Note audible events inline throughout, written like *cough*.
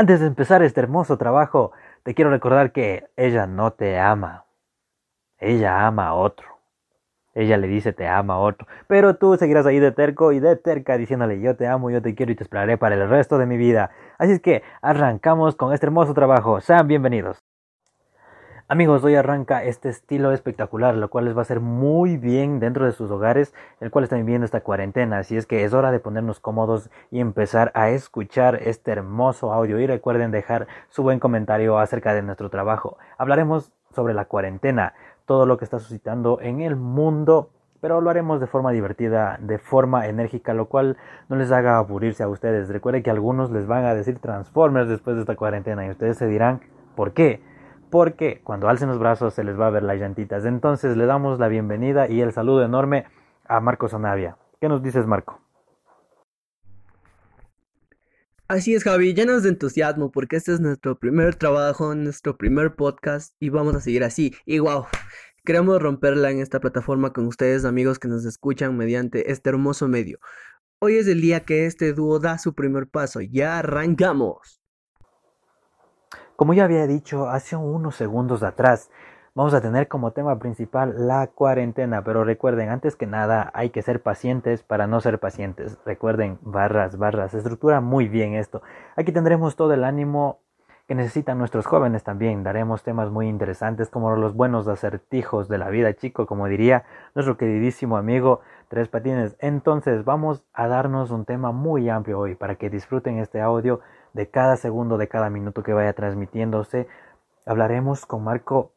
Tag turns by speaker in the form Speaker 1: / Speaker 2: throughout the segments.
Speaker 1: Antes de empezar este hermoso trabajo, te quiero recordar que ella no te ama. Ella ama a otro. Ella le dice te ama a otro. Pero tú seguirás ahí de terco y de terca diciéndole yo te amo, yo te quiero y te esperaré para el resto de mi vida. Así es que arrancamos con este hermoso trabajo. Sean bienvenidos. Amigos, hoy arranca este estilo espectacular, lo cual les va a ser muy bien dentro de sus hogares, el cual están viviendo esta cuarentena. Así es que es hora de ponernos cómodos y empezar a escuchar este hermoso audio. Y recuerden dejar su buen comentario acerca de nuestro trabajo. Hablaremos sobre la cuarentena, todo lo que está suscitando en el mundo, pero lo haremos de forma divertida, de forma enérgica, lo cual no les haga aburrirse a ustedes. Recuerden que algunos les van a decir Transformers después de esta cuarentena y ustedes se dirán, ¿por qué? Porque cuando alcen los brazos se les va a ver las llantitas. Entonces le damos la bienvenida y el saludo enorme a Marco Sanavia. ¿Qué nos dices, Marco?
Speaker 2: Así es, Javi, llenos de entusiasmo porque este es nuestro primer trabajo, nuestro primer podcast y vamos a seguir así. Y wow, queremos romperla en esta plataforma con ustedes, amigos que nos escuchan mediante este hermoso medio. Hoy es el día que este dúo da su primer paso. Ya arrancamos.
Speaker 1: Como ya había dicho hace unos segundos atrás, vamos a tener como tema principal la cuarentena, pero recuerden, antes que nada hay que ser pacientes para no ser pacientes. Recuerden, barras, barras, estructura muy bien esto. Aquí tendremos todo el ánimo que necesitan nuestros jóvenes también. Daremos temas muy interesantes como los buenos acertijos de la vida, chico, como diría nuestro queridísimo amigo Tres Patines. Entonces, vamos a darnos un tema muy amplio hoy para que disfruten este audio de cada segundo, de cada minuto que vaya transmitiéndose. Hablaremos con Marco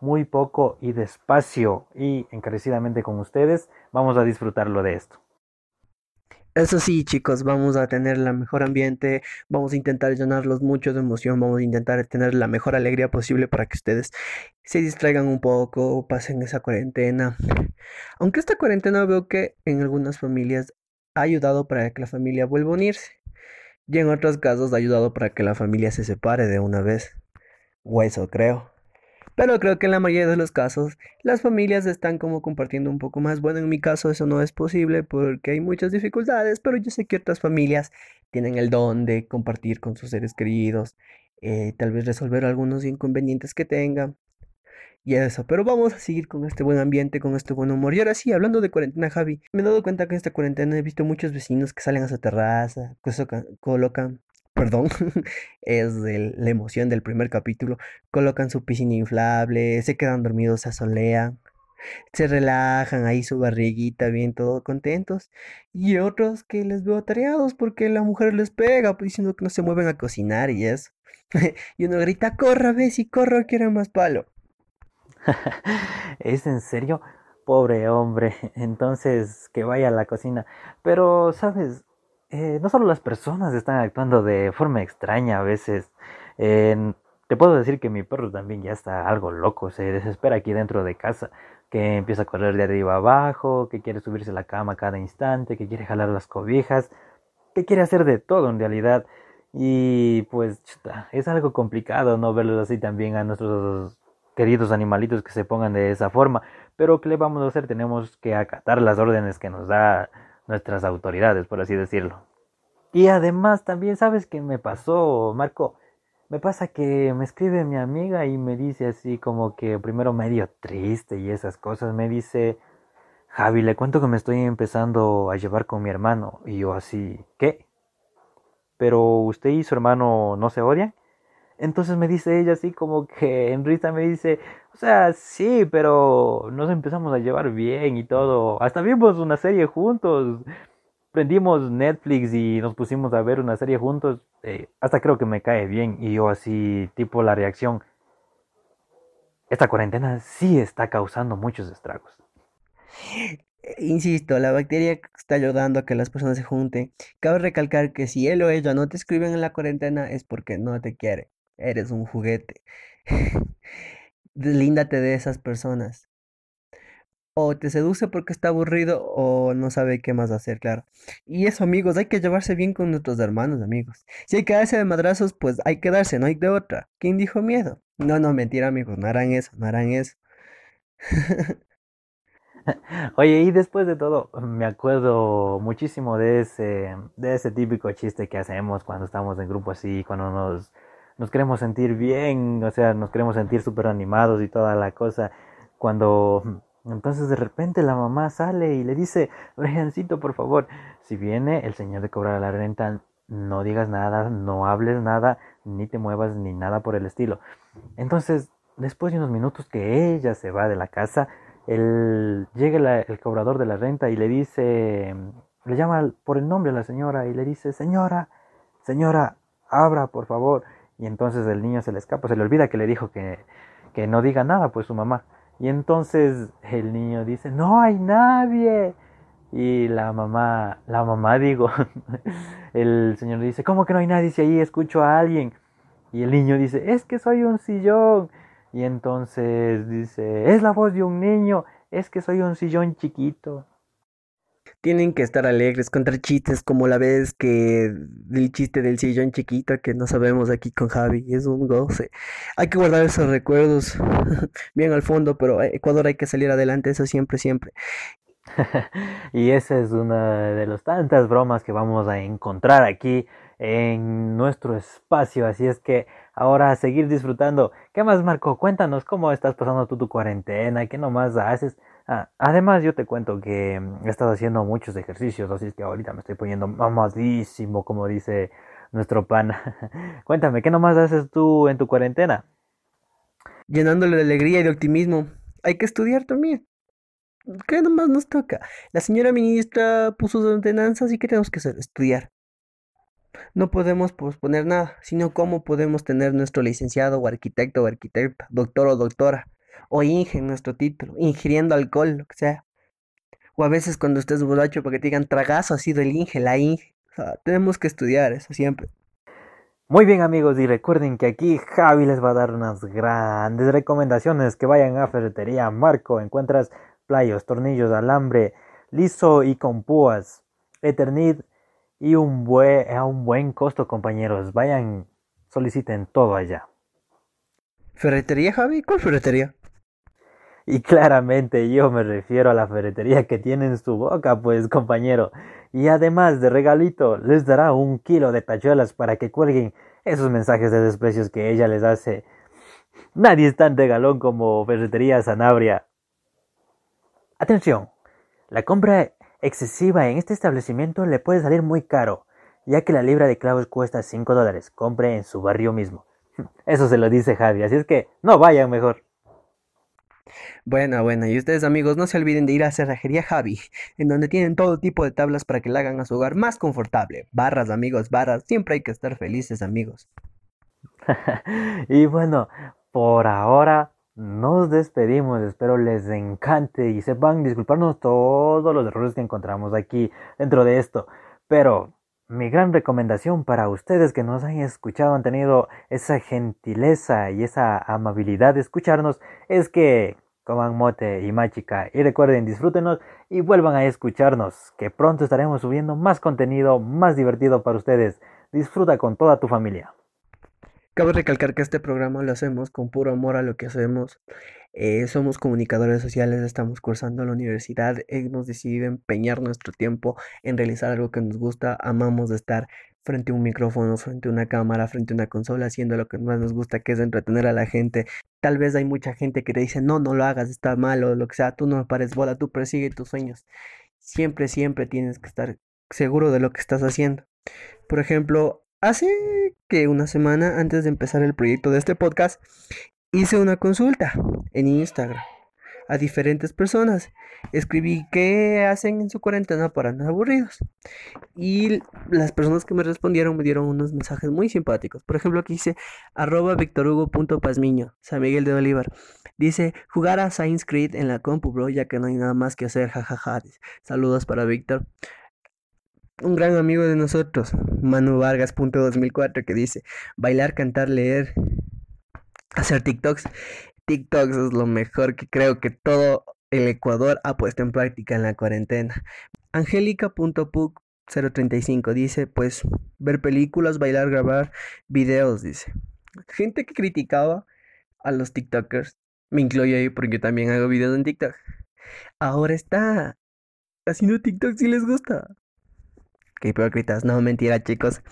Speaker 1: muy poco y despacio y encarecidamente con ustedes. Vamos a disfrutarlo de esto.
Speaker 2: Eso sí, chicos, vamos a tener la mejor ambiente, vamos a intentar llenarlos mucho de emoción, vamos a intentar tener la mejor alegría posible para que ustedes se distraigan un poco, pasen esa cuarentena. Aunque esta cuarentena veo que en algunas familias ha ayudado para que la familia vuelva a unirse y en otros casos ha ayudado para que la familia se separe de una vez. O eso creo. Pero creo que en la mayoría de los casos las familias están como compartiendo un poco más. Bueno, en mi caso eso no es posible porque hay muchas dificultades, pero yo sé que otras familias tienen el don de compartir con sus seres queridos, eh, tal vez resolver algunos inconvenientes que tengan. Y eso, pero vamos a seguir con este buen ambiente, con este buen humor. Y ahora sí, hablando de cuarentena, Javi, me he dado cuenta que en esta cuarentena he visto muchos vecinos que salen a su terraza, que colocan, perdón, *laughs* es la emoción del primer capítulo, colocan su piscina inflable, se quedan dormidos, se asolean, se relajan ahí su barriguita, bien todos contentos. Y otros que les veo atareados porque la mujer les pega, pues, diciendo que no se mueven a cocinar y eso. *laughs* y uno grita, corra, ves y corro, quiero más palo. *laughs*
Speaker 1: ¿Es en serio? Pobre hombre. Entonces, que vaya a la cocina. Pero, ¿sabes? Eh, no solo las personas están actuando de forma extraña a veces. te puedo decir que mi perro también ya está algo loco. Se desespera aquí dentro de casa. Que empieza a correr de arriba abajo. Que quiere subirse a la cama cada instante. Que quiere jalar las cobijas. Que quiere hacer de todo en realidad. Y pues es algo complicado no verlos así también a nuestros queridos animalitos que se pongan de esa forma. Pero ¿qué le vamos a hacer? Tenemos que acatar las órdenes que nos da nuestras autoridades, por así decirlo. Y además también, ¿sabes qué me pasó, Marco? Me pasa que me escribe mi amiga y me dice así como que primero medio triste y esas cosas. Me dice, Javi, le cuento que me estoy empezando a llevar con mi hermano. Y yo así, ¿qué? ¿Pero usted y su hermano no se odian? Entonces me dice ella así como que en risa me dice, o sea, sí, pero nos empezamos a llevar bien y todo. Hasta vimos una serie juntos. Prendimos Netflix y nos pusimos a ver una serie juntos. Eh, hasta creo que me cae bien. Y yo así, tipo la reacción. Esta cuarentena sí está causando muchos estragos.
Speaker 2: Insisto, la bacteria está ayudando a que las personas se junten. Cabe recalcar que si él o ella no te escriben en la cuarentena es porque no te quiere. Eres un juguete. *laughs* Deslíndate de esas personas. O te seduce porque está aburrido o no sabe qué más hacer, claro. Y eso, amigos, hay que llevarse bien con nuestros hermanos, amigos. Si hay que darse de madrazos, pues hay que darse, no hay de otra. ¿Quién dijo miedo? No, no, mentira, amigos, no harán eso, no harán eso. *laughs*
Speaker 1: Oye, y después de todo, me acuerdo muchísimo de ese, de ese típico chiste que hacemos cuando estamos en grupo así, cuando nos, nos queremos sentir bien, o sea, nos queremos sentir súper animados y toda la cosa. Cuando entonces de repente la mamá sale y le dice, Briancito, por favor, si viene el señor de cobrar la renta, no digas nada, no hables nada, ni te muevas, ni nada por el estilo. Entonces, después de unos minutos que ella se va de la casa, el, llega el cobrador de la renta y le dice, le llama por el nombre a la señora y le dice, señora, señora, abra, por favor. Y entonces el niño se le escapa, se le olvida que le dijo que, que no diga nada, pues su mamá. Y entonces el niño dice, no hay nadie. Y la mamá, la mamá *laughs* digo, el señor dice, ¿cómo que no hay nadie si ahí escucho a alguien? Y el niño dice, es que soy un sillón. Y entonces dice, es la voz de un niño, es que soy un sillón chiquito.
Speaker 2: Tienen que estar alegres, contar chistes como la vez que el chiste del sillón chiquito que no sabemos aquí con Javi. Es un goce. Hay que guardar esos recuerdos *laughs* bien al fondo, pero Ecuador hay que salir adelante, eso siempre, siempre. *laughs*
Speaker 1: y esa es una de las tantas bromas que vamos a encontrar aquí en nuestro espacio. Así es que ahora a seguir disfrutando. ¿Qué más, Marco? Cuéntanos cómo estás pasando tú tu cuarentena, qué nomás haces. Ah, además, yo te cuento que mm, he estado haciendo muchos ejercicios, así es que ahorita me estoy poniendo mamadísimo, como dice nuestro pan. *laughs* Cuéntame, ¿qué nomás haces tú en tu cuarentena?
Speaker 2: Llenándole de alegría y de optimismo. Hay que estudiar también. ¿Qué nomás nos toca? La señora ministra puso sus ordenanzas y ¿qué tenemos que hacer? Estudiar. No podemos posponer nada, sino cómo podemos tener nuestro licenciado o arquitecto o arquitecta, doctor o doctora o Inge nuestro título, ingiriendo alcohol, lo que sea. O a veces cuando estés borracho para que te digan tragazo ha sido el Inge, la Inge. tenemos que estudiar eso siempre.
Speaker 1: Muy bien amigos y recuerden que aquí Javi les va a dar unas grandes recomendaciones que vayan a Ferretería Marco. Encuentras playos, tornillos, alambre liso y con púas, Eternit y un buen, a un buen costo compañeros. Vayan, soliciten todo allá.
Speaker 2: ¿Ferretería Javi? ¿Cuál ferretería?
Speaker 1: Y claramente yo me refiero a la ferretería que tiene en su boca, pues compañero. Y además de regalito, les dará un kilo de tachuelas para que cuelguen esos mensajes de desprecios que ella les hace. Nadie es tan regalón como Ferretería Sanabria. Atención, la compra excesiva en este establecimiento le puede salir muy caro, ya que la libra de clavos cuesta 5 dólares. Compre en su barrio mismo. *laughs* Eso se lo dice Javi, así es que no vayan mejor.
Speaker 2: Bueno, bueno, y ustedes amigos, no se olviden de ir a Cerrajería Javi, en donde tienen todo tipo de tablas para que la hagan a su hogar más confortable. Barras, amigos, barras, siempre hay que estar felices, amigos. *laughs*
Speaker 1: y bueno, por ahora nos despedimos, espero les encante y sepan disculparnos todos los errores que encontramos aquí dentro de esto. Pero mi gran recomendación para ustedes que nos han escuchado, han tenido esa gentileza y esa amabilidad de escucharnos, es que coman mote y machica y recuerden disfrútenos y vuelvan a escucharnos, que pronto estaremos subiendo más contenido más divertido para ustedes. Disfruta con toda tu familia.
Speaker 2: Cabe recalcar que este programa lo hacemos con puro amor a lo que hacemos. Eh, somos comunicadores sociales, estamos cursando la universidad, hemos decidido empeñar nuestro tiempo en realizar algo que nos gusta, amamos de estar frente a un micrófono, frente a una cámara, frente a una consola, haciendo lo que más nos gusta, que es entretener a la gente. Tal vez hay mucha gente que te dice, no, no lo hagas, está mal o lo que sea, tú no pares bola, tú persigue tus sueños. Siempre, siempre tienes que estar seguro de lo que estás haciendo. Por ejemplo, hace que una semana antes de empezar el proyecto de este podcast, hice una consulta en Instagram a diferentes personas. Escribí qué hacen en su cuarentena para no aburridos. Y las personas que me respondieron me dieron unos mensajes muy simpáticos. Por ejemplo, aquí dice arroba San Miguel de Bolívar. Dice, jugar a Science Creed en la compu, bro, ya que no hay nada más que hacer, jajaja. Saludos para Víctor. un gran amigo de nosotros, Manu Vargas.2004, que dice, bailar, cantar, leer, hacer TikToks. TikToks es lo mejor que creo que todo el Ecuador ha puesto en práctica en la cuarentena. Angélica.puc035 dice, pues, ver películas, bailar, grabar videos, dice. Gente que criticaba a los TikTokers, me incluyo ahí porque también hago videos en TikTok. Ahora está haciendo TikTok si les gusta. Qué hipócritas, no mentira chicos.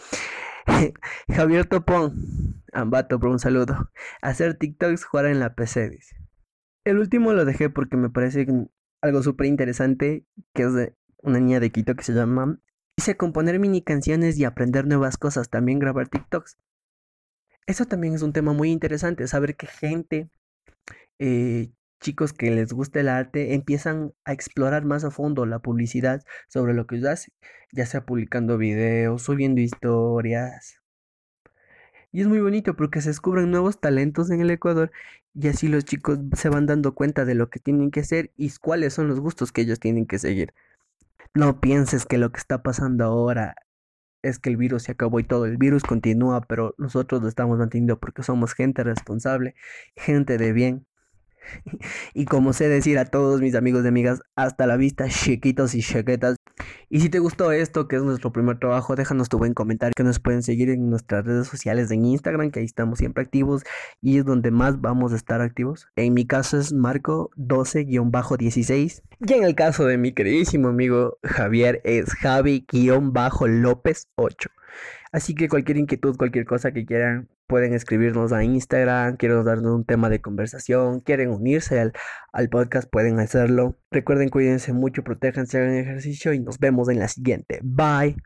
Speaker 2: *laughs* Javier Topón, Ambato por un saludo. Hacer TikToks, jugar en la PC, dice. El último lo dejé porque me parece algo súper interesante, que es de una niña de Quito que se llama... Dice componer mini canciones y aprender nuevas cosas, también grabar TikToks. Eso también es un tema muy interesante, saber que gente, eh, chicos que les gusta el arte, empiezan a explorar más a fondo la publicidad sobre lo que ellos ya sea publicando videos, subiendo historias. Y es muy bonito porque se descubren nuevos talentos en el Ecuador y así los chicos se van dando cuenta de lo que tienen que hacer y cuáles son los gustos que ellos tienen que seguir. No pienses que lo que está pasando ahora es que el virus se acabó y todo. El virus continúa, pero nosotros lo estamos manteniendo porque somos gente responsable, gente de bien. *laughs* y como sé decir a todos mis amigos y amigas, hasta la vista, chiquitos y chiquetas. Y si te gustó esto, que es nuestro primer trabajo, déjanos tu buen comentario, que nos pueden seguir en nuestras redes sociales en Instagram, que ahí estamos siempre activos y es donde más vamos a estar activos. En mi caso es Marco 12-16 y en el caso de mi queridísimo amigo Javier es Javi-López 8. Así que cualquier inquietud, cualquier cosa que quieran, pueden escribirnos a Instagram, quieren darnos un tema de conversación, quieren unirse al, al podcast, pueden hacerlo. Recuerden, cuídense mucho, protéjanse, hagan ejercicio y nos vemos en la siguiente. Bye.